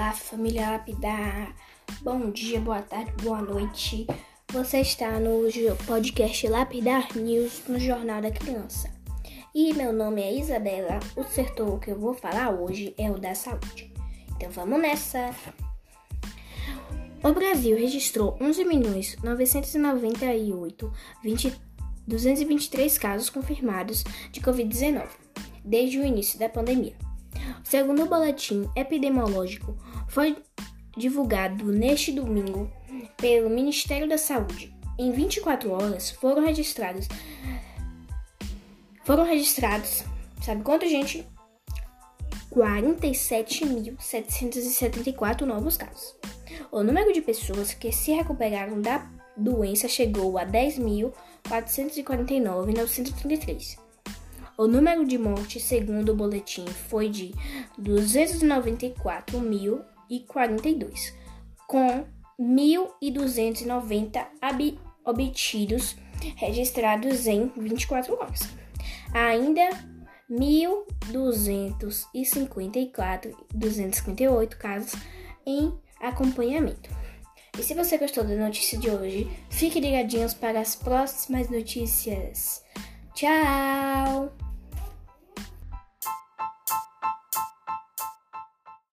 Olá, família Lapidar. Bom dia, boa tarde, boa noite. Você está no podcast Lapidar News no Jornal da Criança. E meu nome é Isabela. O setor que eu vou falar hoje é o da saúde. Então vamos nessa. O Brasil registrou 11.998.223 casos confirmados de Covid-19 desde o início da pandemia. Segundo o boletim epidemiológico, foi divulgado neste domingo pelo Ministério da Saúde. Em 24 horas foram registrados foram registrados, sabe quanto gente? 47.774 novos casos. O número de pessoas que se recuperaram da doença chegou a 10.449.933. O número de mortes, segundo o boletim, foi de 294.042, com 1.290 obtidos registrados em 24 horas. Ainda 1.254 258 casos em acompanhamento. E se você gostou da notícia de hoje, fique ligadinhos para as próximas notícias. Tchau!